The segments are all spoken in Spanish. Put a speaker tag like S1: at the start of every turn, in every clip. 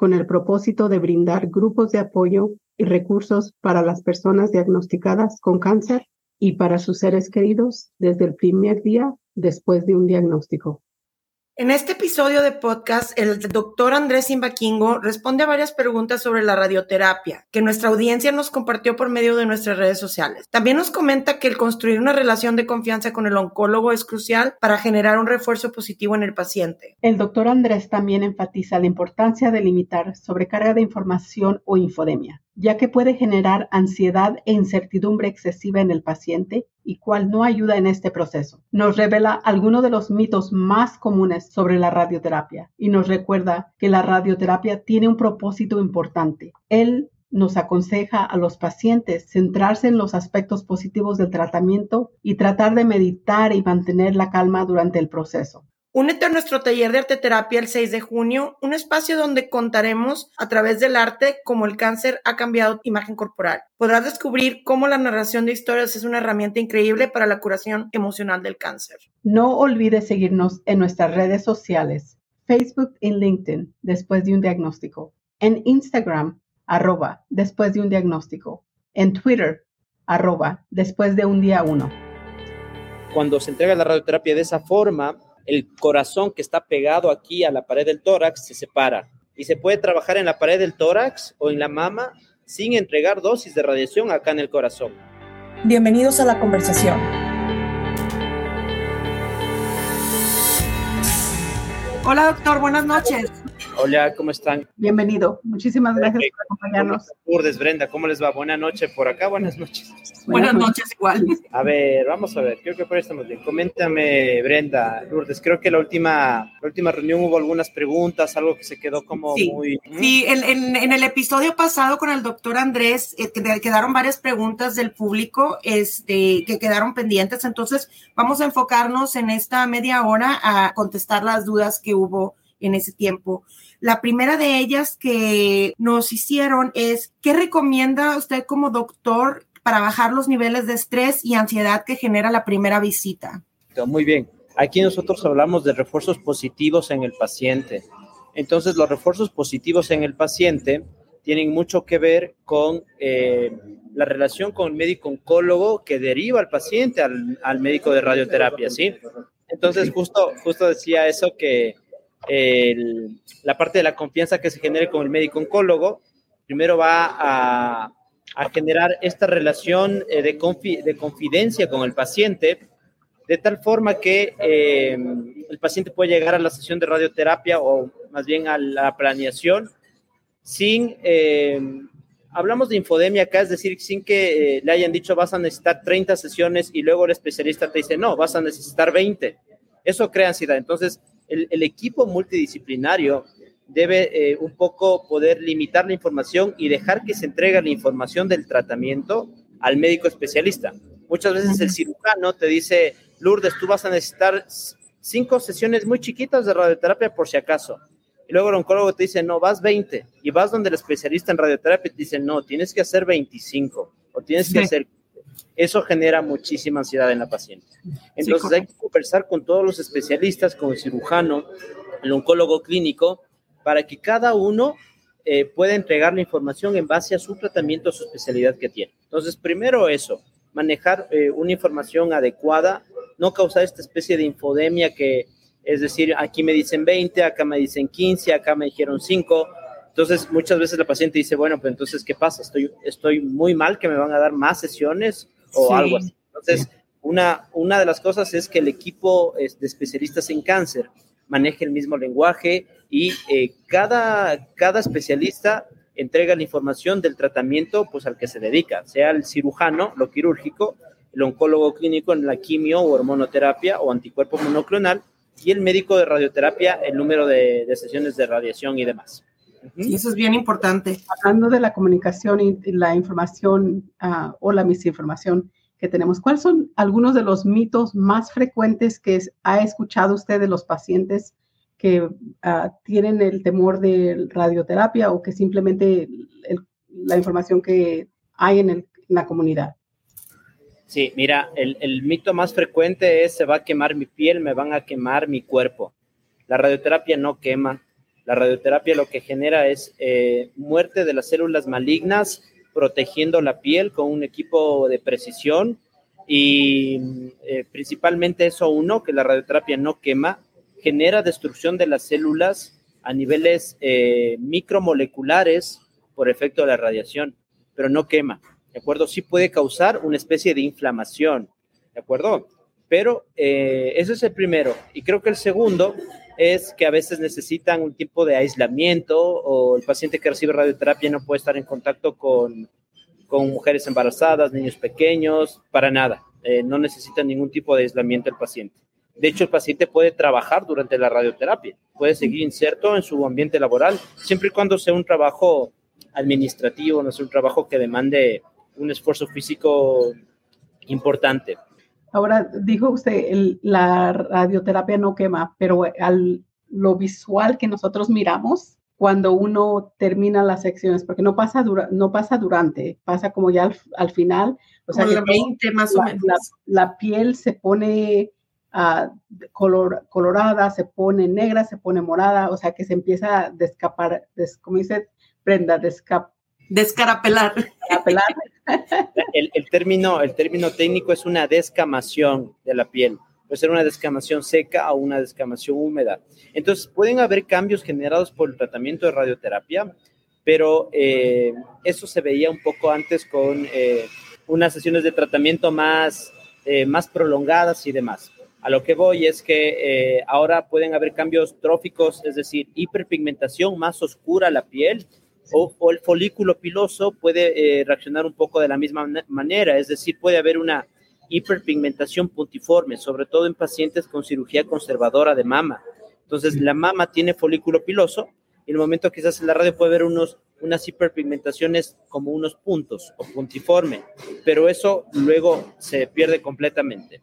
S1: con el propósito de brindar grupos de apoyo y recursos para las personas diagnosticadas con cáncer y para sus seres queridos desde el primer día después de un diagnóstico.
S2: En este episodio de podcast, el doctor Andrés Imbaquingo responde a varias preguntas sobre la radioterapia que nuestra audiencia nos compartió por medio de nuestras redes sociales. También nos comenta que el construir una relación de confianza con el oncólogo es crucial para generar un refuerzo positivo en el paciente.
S1: El doctor Andrés también enfatiza la importancia de limitar sobrecarga de información o infodemia ya que puede generar ansiedad e incertidumbre excesiva en el paciente y cual no ayuda en este proceso. Nos revela algunos de los mitos más comunes sobre la radioterapia y nos recuerda que la radioterapia tiene un propósito importante. Él nos aconseja a los pacientes centrarse en los aspectos positivos del tratamiento y tratar de meditar y mantener la calma durante el proceso.
S2: Únete a nuestro taller de arteterapia el 6 de junio, un espacio donde contaremos a través del arte cómo el cáncer ha cambiado tu imagen corporal. Podrás descubrir cómo la narración de historias es una herramienta increíble para la curación emocional del cáncer.
S1: No olvides seguirnos en nuestras redes sociales, Facebook y LinkedIn, después de un diagnóstico, en Instagram, arroba, después de un diagnóstico, en Twitter, arroba, después de un día uno.
S3: Cuando se entrega la radioterapia de esa forma, el corazón que está pegado aquí a la pared del tórax se separa y se puede trabajar en la pared del tórax o en la mama sin entregar dosis de radiación acá en el corazón.
S2: Bienvenidos a la conversación. Hola doctor, buenas noches.
S3: Hola, ¿cómo están?
S1: Bienvenido. Muchísimas gracias por acompañarnos.
S3: Lourdes, Brenda, ¿cómo les va? Buenas noches por acá, buenas noches.
S2: Buenas noches, igual.
S3: A ver, vamos a ver, creo que por ahí estamos bien. Coméntame, Brenda, Lourdes, creo que la última, la última reunión hubo algunas preguntas, algo que se quedó como muy...
S2: Sí, en, en, el episodio pasado con el doctor Andrés eh, quedaron varias preguntas del público este, que quedaron pendientes, entonces vamos a enfocarnos en esta media hora a contestar las dudas que hubo en ese tiempo. La primera de ellas que nos hicieron es, ¿qué recomienda usted como doctor para bajar los niveles de estrés y ansiedad que genera la primera visita?
S3: Muy bien. Aquí nosotros hablamos de refuerzos positivos en el paciente. Entonces, los refuerzos positivos en el paciente tienen mucho que ver con eh, la relación con el médico oncólogo que deriva al paciente al, al médico de radioterapia, ¿sí? Entonces, justo, justo decía eso que la parte de la confianza que se genere con el médico oncólogo, primero va a, generar esta relación eh, de, de, confidencia con el paciente, de tal forma que eh, el paciente puede llegar a la sesión de radioterapia o más bien a la planeación sin, eh, hablamos de infodemia acá, es decir, sin que le hayan dicho vas a necesitar 30 sesiones y luego el especialista te dice no, vas a necesitar 20. Eso crea ansiedad. Entonces, el, equipo multidisciplinario debe eh, un poco poder limitar la información y dejar que se entregue la información del tratamiento al médico especialista. Muchas veces el cirujano te dice, Lourdes, tú vas a necesitar cinco sesiones muy chiquitas de radioterapia por si acaso. Y luego el oncólogo te dice, no, vas 20. Y vas donde el especialista en radioterapia te dice, no, tienes que hacer 25 o tienes que hacer eso genera muchísima ansiedad en la paciente. Entonces hay que conversar con todos los especialistas, con el cirujano, el oncólogo clínico, para que cada uno eh, pueda entregar la información en base a su tratamiento, a su especialidad que tiene. Entonces, primero eso, manejar eh, una información adecuada, no causar esta especie de infodemia que, es decir, aquí me dicen 20, acá me dicen 15, acá me dijeron 5, entonces, muchas veces la paciente dice, bueno, pues entonces, ¿qué pasa? Estoy, estoy muy mal, que me van a dar más sesiones o algo así. Entonces, una, una de las cosas es que el equipo de especialistas en cáncer maneje el mismo lenguaje y eh, cada, cada especialista entrega la información del tratamiento pues, al que se dedica, sea el cirujano, lo quirúrgico, el oncólogo clínico en la quimio o hormonoterapia o anticuerpo monoclonal y el médico de radioterapia, el número de, de sesiones de radiación y demás.
S2: Y eso es bien importante.
S1: Hablando de la comunicación y la información ah, o la misinformación que tenemos, ¿cuáles son algunos de los mitos más frecuentes que ha escuchado usted de los pacientes que ah, tienen el temor de radioterapia o que simplemente la información que hay en, la comunidad?
S3: Sí, mira, el, el, mito más frecuente es se va a quemar mi piel, me van a quemar mi cuerpo. La radioterapia no quema. La radioterapia lo que genera es eh, muerte de las células malignas, protegiendo la piel con un equipo de precisión y eh, principalmente eso uno, que la radioterapia no quema, genera destrucción de las células a niveles eh, micromoleculares por efecto de la radiación, pero no quema, ¿de acuerdo? Sí puede causar una especie de inflamación, ¿de acuerdo? Pero eh, ese es el primero. Y creo que el segundo es que a veces necesitan un tipo de aislamiento o el paciente que recibe radioterapia no puede estar en contacto con, con mujeres embarazadas, niños pequeños, para nada. Eh, no necesita ningún tipo de aislamiento el paciente. De hecho, el paciente puede trabajar durante la radioterapia, puede seguir inserto en su ambiente laboral, siempre y cuando sea un trabajo administrativo, no sea un trabajo que demande un esfuerzo físico importante.
S1: Ahora, dijo usted, la radioterapia no quema, pero al lo visual que nosotros miramos cuando uno termina las secciones, porque no pasa, no pasa durante, pasa como ya al, final. O sea,
S2: que 20 más
S1: la,
S2: o menos.
S1: La, piel se pone uh, color, colorada, se pone negra, se pone morada, o sea, que se empieza a descapar, como dice Brenda, descap
S2: descarapelar. descarapelar
S3: el, término, el término técnico es una descamación de la piel. Puede ser una descamación seca o una descamación húmeda. Entonces, pueden haber cambios generados por el tratamiento de radioterapia, pero eh, eso se veía un poco antes con eh, unas sesiones de tratamiento más, eh, más prolongadas y demás. A lo que voy es que ahora pueden haber cambios tróficos, es decir, hiperpigmentación más oscura la piel o, el folículo piloso puede eh, reaccionar un poco de la misma manera, es decir, puede haber una hiperpigmentación puntiforme, sobre todo en pacientes con cirugía conservadora de mama. Entonces, la mama tiene folículo piloso y en el momento que se hace la radio puede haber unos, unas hiperpigmentaciones como unos puntos o puntiforme, pero eso luego se pierde completamente.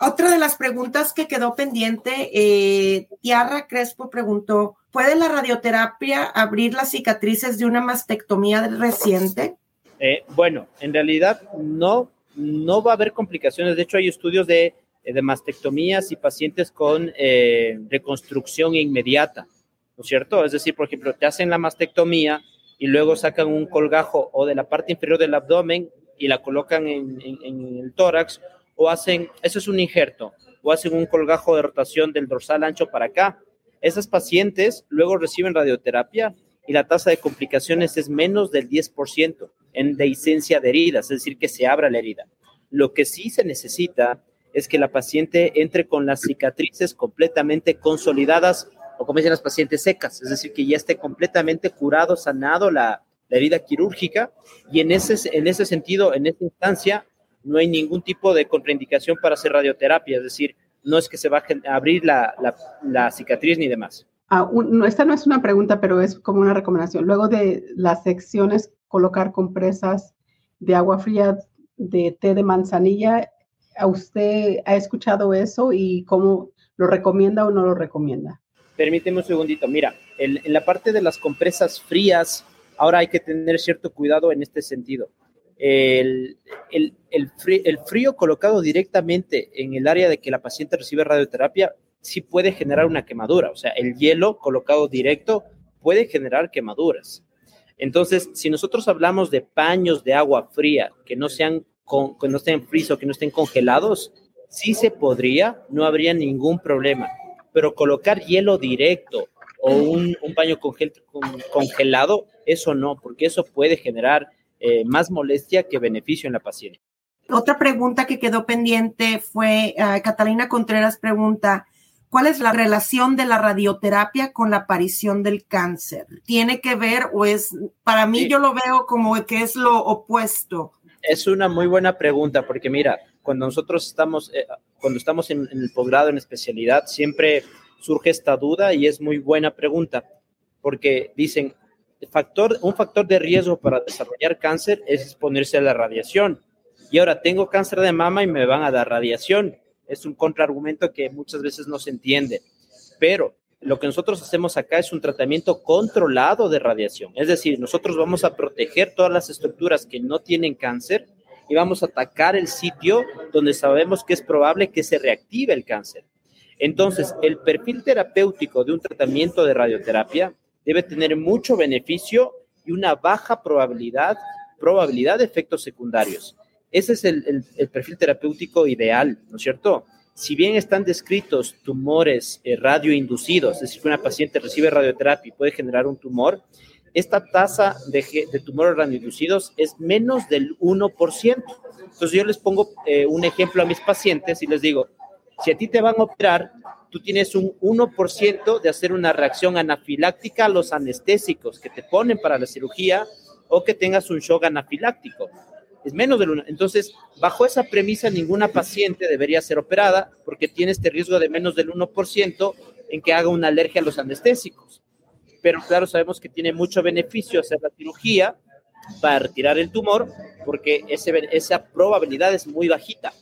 S2: Otra de las preguntas que quedó pendiente, eh, Tiara Crespo preguntó, ¿puede la radioterapia abrir las cicatrices de una mastectomía reciente?
S3: Eh, bueno, en realidad no, no va a haber complicaciones. De hecho, hay estudios de, de mastectomías y pacientes con eh, reconstrucción inmediata, ¿no es cierto? Es decir, por ejemplo, te hacen la mastectomía y luego sacan un colgajo o de la parte inferior del abdomen y la colocan en, en el tórax o hacen, eso es un injerto, o hacen un colgajo de rotación del dorsal ancho para acá. Esas pacientes luego reciben radioterapia y la tasa de complicaciones es menos del 10% en dehiscencia de heridas, es decir, que se abra la herida. Lo que sí se necesita es que la paciente entre con las cicatrices completamente consolidadas o como dicen las pacientes secas, es decir, que ya esté completamente curado, sanado la, la herida quirúrgica y en ese, en ese sentido, en esa instancia, no hay ningún tipo de contraindicación para hacer radioterapia, es decir, no es que se va a abrir la, la, cicatriz ni demás.
S1: Ah, esta no es una pregunta, pero es como una recomendación. Luego de las secciones, colocar compresas de agua fría de té de manzanilla. ¿A usted ha escuchado eso y cómo lo recomienda o no lo recomienda?
S3: Permíteme un segundito. Mira, en la parte de las compresas frías, ahora hay que tener cierto cuidado en este sentido el, frío, colocado directamente en el área de que la paciente recibe radioterapia sí puede generar una quemadura. O sea, el hielo colocado directo puede generar quemaduras. Entonces, si nosotros hablamos de paños de agua fría que no sean que no estén fríos o que no estén congelados, sí se podría, no habría ningún problema. Pero colocar hielo directo o un, paño congelado, eso no, porque eso puede generar eh, más molestia que beneficio en la paciente.
S2: Otra pregunta que quedó pendiente fue, uh, Catalina Contreras pregunta, ¿cuál es la relación de la radioterapia con la aparición del cáncer? ¿Tiene que ver o es, para mí yo lo veo como que es lo opuesto?
S3: Es una muy buena pregunta porque mira, cuando nosotros estamos, eh, cuando estamos en, en el posgrado, en especialidad, siempre surge esta duda y es muy buena pregunta. porque dicen, factor, un factor de riesgo para desarrollar cáncer es exponerse a la radiación. Y ahora tengo cáncer de mama y me van a dar radiación. Es un contraargumento que muchas veces no se entiende. Pero lo que nosotros hacemos acá es un tratamiento controlado de radiación. Es decir, nosotros vamos a proteger todas las estructuras que no tienen cáncer y vamos a atacar el sitio donde sabemos que es probable que se reactive el cáncer. Entonces, el perfil terapéutico de un tratamiento de radioterapia debe tener mucho beneficio y una baja probabilidad, probabilidad de efectos secundarios. Ese es el, perfil terapéutico ideal, ¿no es cierto? Si bien están descritos tumores eh, radioinducidos, es decir, que una paciente recibe radioterapia y puede generar un tumor, esta tasa de, tumores radioinducidos es menos del 1%. Entonces yo les pongo eh, un ejemplo a mis pacientes y les digo, si a ti te van a operar, tú tienes un 1% de hacer una reacción anafiláctica a los anestésicos que te ponen para la cirugía o que tengas un shock anafiláctico. Es menos del 1. Entonces, bajo esa premisa, ninguna paciente debería ser operada porque tiene este riesgo de menos del 1% en que haga una alergia a los anestésicos. Pero claro, sabemos que tiene mucho beneficio hacer la cirugía para retirar el tumor porque ese, esa probabilidad es muy bajita.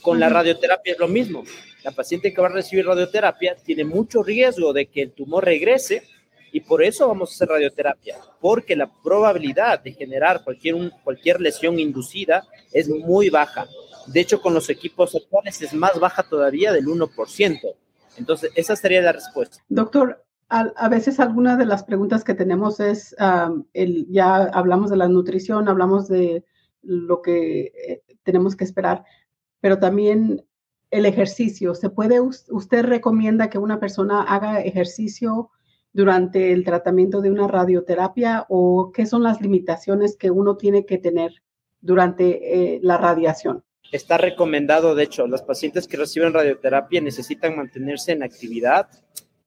S3: Con la radioterapia es lo mismo. La paciente que va a recibir radioterapia tiene mucho riesgo de que el tumor regrese y por eso vamos a hacer radioterapia, porque la probabilidad de generar cualquier, cualquier lesión inducida es muy baja. De hecho, con los equipos actuales es más baja todavía del 1%. Entonces, esa sería la respuesta.
S1: Doctor, a, veces alguna de las preguntas que tenemos es, el, ya hablamos de la nutrición, hablamos de lo que eh, tenemos que esperar, pero también el ejercicio. ¿Se puede, usted recomienda que una persona haga ejercicio durante el tratamiento de una radioterapia o qué son las limitaciones que uno tiene que tener durante eh, la radiación?
S3: Está recomendado, de hecho, los pacientes que reciben radioterapia necesitan mantenerse en actividad,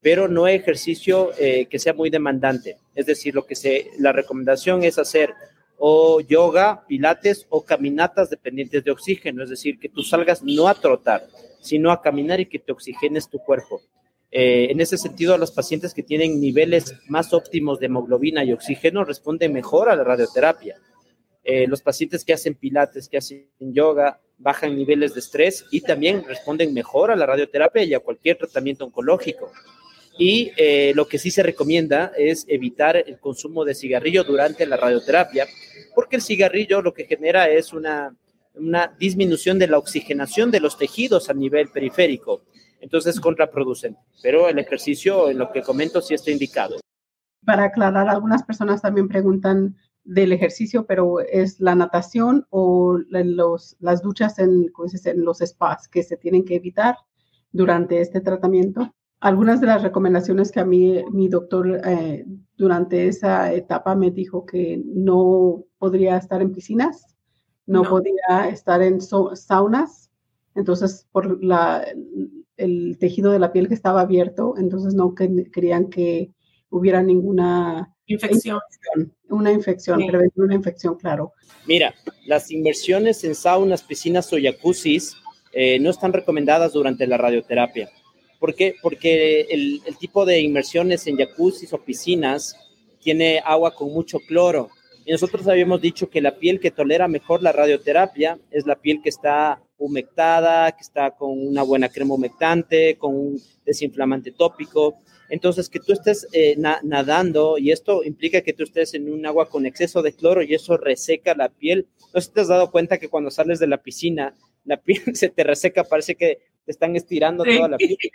S3: pero no ejercicio eh, que sea muy demandante. Es decir, lo que se, la recomendación es hacer o yoga, pilates o caminatas dependientes de oxígeno, es decir, que tú salgas no a trotar, sino a caminar y que te oxigenes tu cuerpo. Eh, en ese sentido, los pacientes que tienen niveles más óptimos de hemoglobina y oxígeno responden mejor a la radioterapia. Eh, los pacientes que hacen pilates, que hacen yoga, bajan niveles de estrés y también responden mejor a la radioterapia y a cualquier tratamiento oncológico. Y eh, lo que sí se recomienda es evitar el consumo de cigarrillo durante la radioterapia, porque el cigarrillo lo que genera es una, disminución de la oxigenación de los tejidos a nivel periférico. Entonces es contraproducente. Pero el ejercicio, en lo que comento, sí está indicado.
S1: Para aclarar, algunas personas también preguntan del ejercicio, pero es la natación o las duchas en los spas que se tienen que evitar durante este tratamiento algunas de las recomendaciones que a mí mi doctor eh, durante esa etapa me dijo que no podría estar en piscinas, no, podía estar en saunas, entonces por la, el tejido de la piel que estaba abierto, entonces no querían que hubiera ninguna
S2: infección.
S1: una infección, prevenir una infección, claro.
S3: Mira, las inversiones en saunas, piscinas o jacuzzis eh, no están recomendadas durante la radioterapia ¿Por qué? Porque el, tipo de inmersiones en jacuzzis o piscinas tiene agua con mucho cloro. Y nosotros habíamos dicho que la piel que tolera mejor la radioterapia es la piel que está humectada, que está con una buena crema humectante, con un desinflamante tópico. Entonces, que tú estés eh, nadando y esto implica que tú estés en un agua con exceso de cloro y eso reseca la piel. No te has dado cuenta que cuando sales de la piscina, la piel se te reseca, parece que te están estirando toda la piel.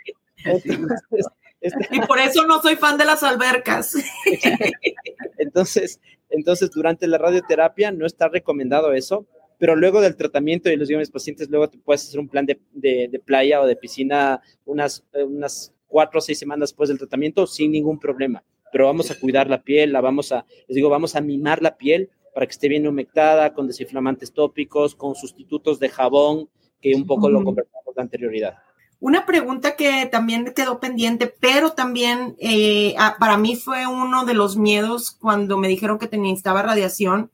S2: Este y por eso no soy fan de las albercas.
S3: entonces, entonces, durante la radioterapia no está recomendado eso, pero luego del tratamiento, y los digo a mis pacientes, luego te puedes hacer un plan de, de, playa o de piscina unas, unas cuatro o seis semanas después del tratamiento sin ningún problema. Pero vamos a cuidar la piel, la vamos a, les digo, vamos a mimar la piel para que esté bien humectada, con desinflamantes tópicos, con sustitutos de jabón, que un poco lo conversamos de anterioridad.
S2: Una pregunta que también quedó pendiente, pero también eh, para mí fue uno de los miedos cuando me dijeron que tenía, necesitaba radiación.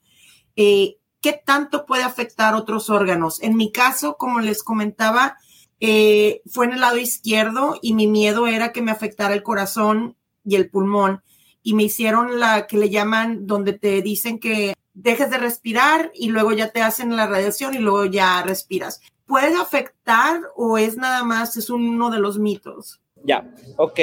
S2: Eh, ¿Qué tanto puede afectar otros órganos? En mi caso, como les comentaba, eh, fue en el lado izquierdo y mi miedo era que me afectara el corazón y el pulmón. y me hicieron la que le llaman, donde te dicen que dejes de respirar y luego ya te hacen la radiación y luego ya respiras. ¿Puede afectar o es nada más, es uno de los mitos?
S3: Ya, ok,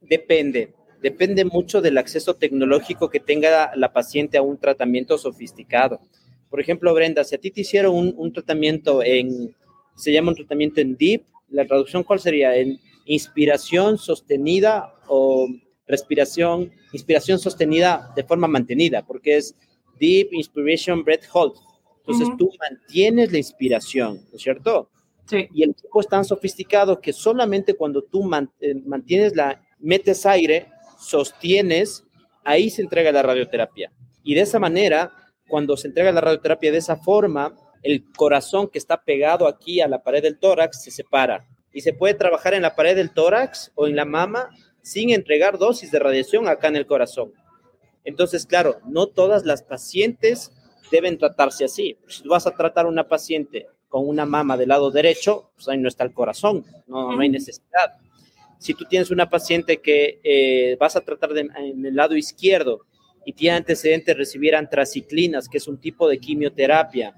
S3: depende. Depende mucho del acceso tecnológico que tenga la paciente a un tratamiento sofisticado. Por ejemplo, Brenda, si a ti te hicieron un, un tratamiento en, se llama un tratamiento en DEEP, la traducción cuál sería? En inspiración sostenida o respiración, inspiración sostenida de forma mantenida, porque es Deep Inspiration Breath Hold. Entonces tú mantienes la inspiración, ¿no es cierto?
S2: Sí.
S3: Y el equipo es tan sofisticado que solamente cuando tú eh, mantienes la, metes aire, sostienes, ahí se entrega la radioterapia. Y de esa manera, cuando se entrega la radioterapia de esa forma, el corazón que está pegado aquí a la pared del tórax se separa. Y se puede trabajar en la pared del tórax o en la mama sin entregar dosis de radiación acá en el corazón. Entonces, claro, no todas las pacientes deben tratarse así. Si tú vas a tratar a una paciente con una mama del lado derecho, pues ahí no está el corazón, no, hay necesidad. Si tú tienes una paciente que eh, vas a tratar en el lado izquierdo y tiene antecedentes de recibir antraciclinas, que es un tipo de quimioterapia,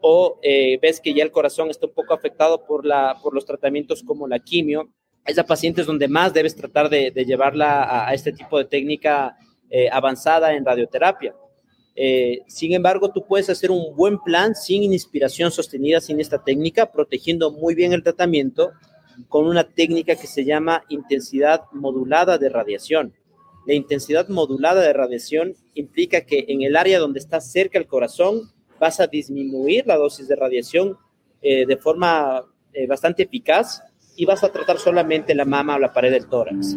S3: o eh, ves que ya el corazón está un poco afectado por, la, por los tratamientos como la quimio, esa paciente es donde más debes tratar de, llevarla a, este tipo de técnica eh, avanzada en radioterapia. Eh, sin embargo, tú puedes hacer un buen plan sin inspiración sostenida, sin esta técnica, protegiendo muy bien el tratamiento con una técnica que se llama intensidad modulada de radiación. La intensidad modulada de radiación implica que en el área donde está cerca el corazón vas a disminuir la dosis de radiación eh, de forma bastante eficaz y vas a tratar solamente la mama o la pared del tórax.